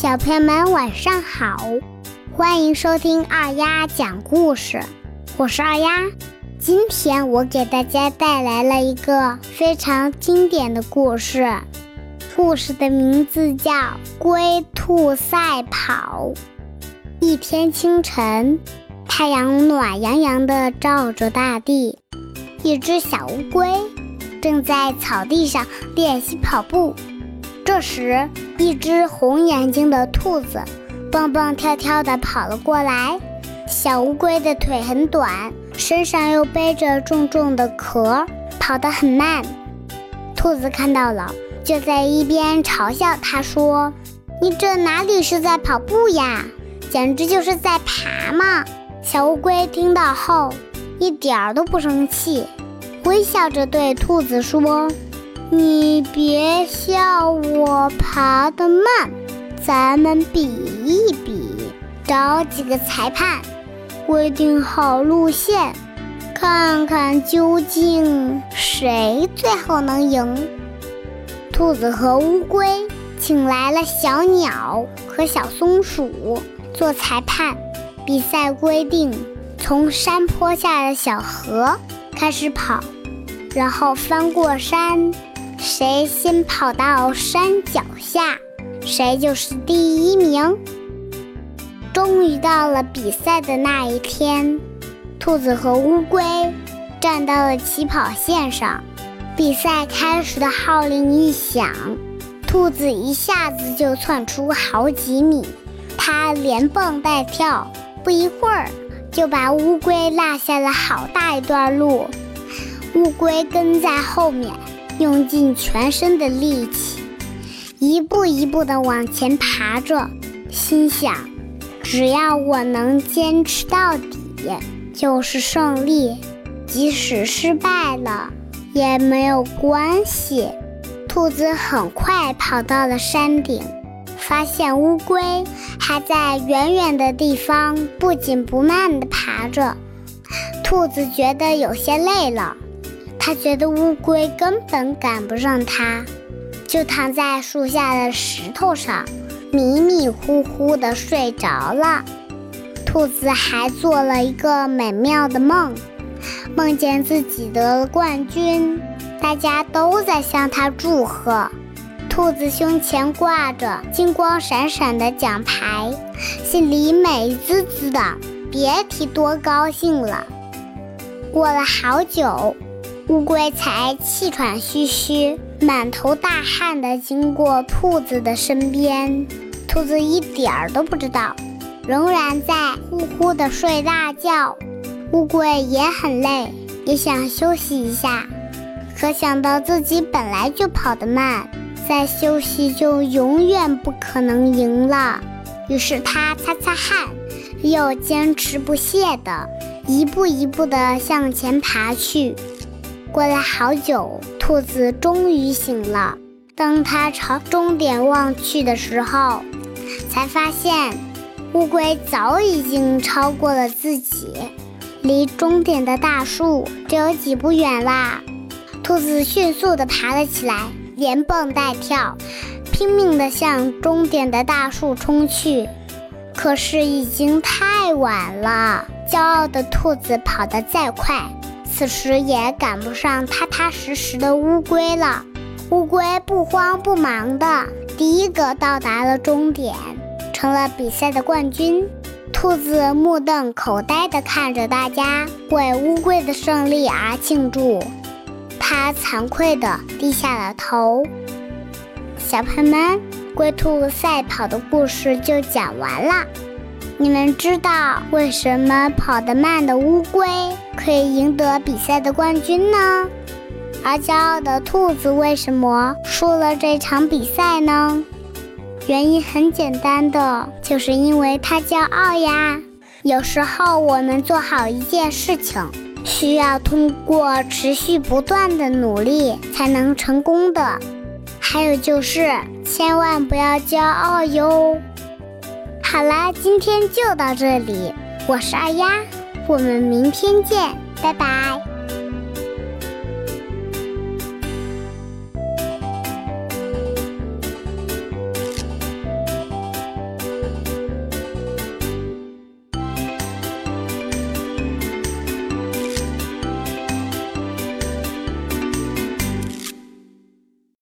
小朋友们晚上好，欢迎收听二丫讲故事，我是二丫。今天我给大家带来了一个非常经典的故事，故事的名字叫《龟兔赛跑》。一天清晨，太阳暖洋洋地照着大地，一只小乌龟正在草地上练习跑步。这时，一只红眼睛的兔子蹦蹦跳跳地跑了过来。小乌龟的腿很短，身上又背着重重的壳，跑得很慢。兔子看到了，就在一边嘲笑它说：“你这哪里是在跑步呀，简直就是在爬嘛！”小乌龟听到后，一点儿都不生气，微笑着对兔子说。你别笑我爬得慢，咱们比一比，找几个裁判，规定好路线，看看究竟谁最后能赢。兔子和乌龟请来了小鸟和小松鼠做裁判。比赛规定，从山坡下的小河开始跑，然后翻过山。谁先跑到山脚下，谁就是第一名。终于到了比赛的那一天，兔子和乌龟站到了起跑线上。比赛开始的号令一响，兔子一下子就窜出好几米，它连蹦带跳，不一会儿就把乌龟落下了好大一段路。乌龟跟在后面。用尽全身的力气，一步一步地往前爬着，心想：只要我能坚持到底，就是胜利。即使失败了也没有关系。兔子很快跑到了山顶，发现乌龟还在远远的地方不紧不慢地爬着。兔子觉得有些累了。他觉得乌龟根本赶不上他，就躺在树下的石头上，迷迷糊糊地睡着了。兔子还做了一个美妙的梦，梦见自己得了冠军，大家都在向他祝贺。兔子胸前挂着金光闪闪的奖牌，心里美滋滋的，别提多高兴了。过了好久。乌龟才气喘吁吁、满头大汗地经过兔子的身边，兔子一点儿都不知道，仍然在呼呼地睡大觉。乌龟也很累，也想休息一下，可想到自己本来就跑得慢，再休息就永远不可能赢了，于是它擦擦汗，又坚持不懈地一步一步地向前爬去。过了好久，兔子终于醒了。当它朝终点望去的时候，才发现乌龟早已经超过了自己，离终点的大树只有几步远啦。兔子迅速地爬了起来，连蹦带跳，拼命地向终点的大树冲去。可是已经太晚了，骄傲的兔子跑得再快。此时也赶不上踏踏实实的乌龟了。乌龟不慌不忙的第一个到达了终点，成了比赛的冠军。兔子目瞪口呆地看着大家为乌龟的胜利而庆祝，它惭愧地低下了头。小朋友们，龟兔赛跑的故事就讲完了。你们知道为什么跑得慢的乌龟可以赢得比赛的冠军呢？而骄傲的兔子为什么输了这场比赛呢？原因很简单的，就是因为它骄傲呀。有时候我们做好一件事情，需要通过持续不断的努力才能成功的。还有就是，千万不要骄傲哟。好了，今天就到这里。我是二丫，我们明天见，拜拜。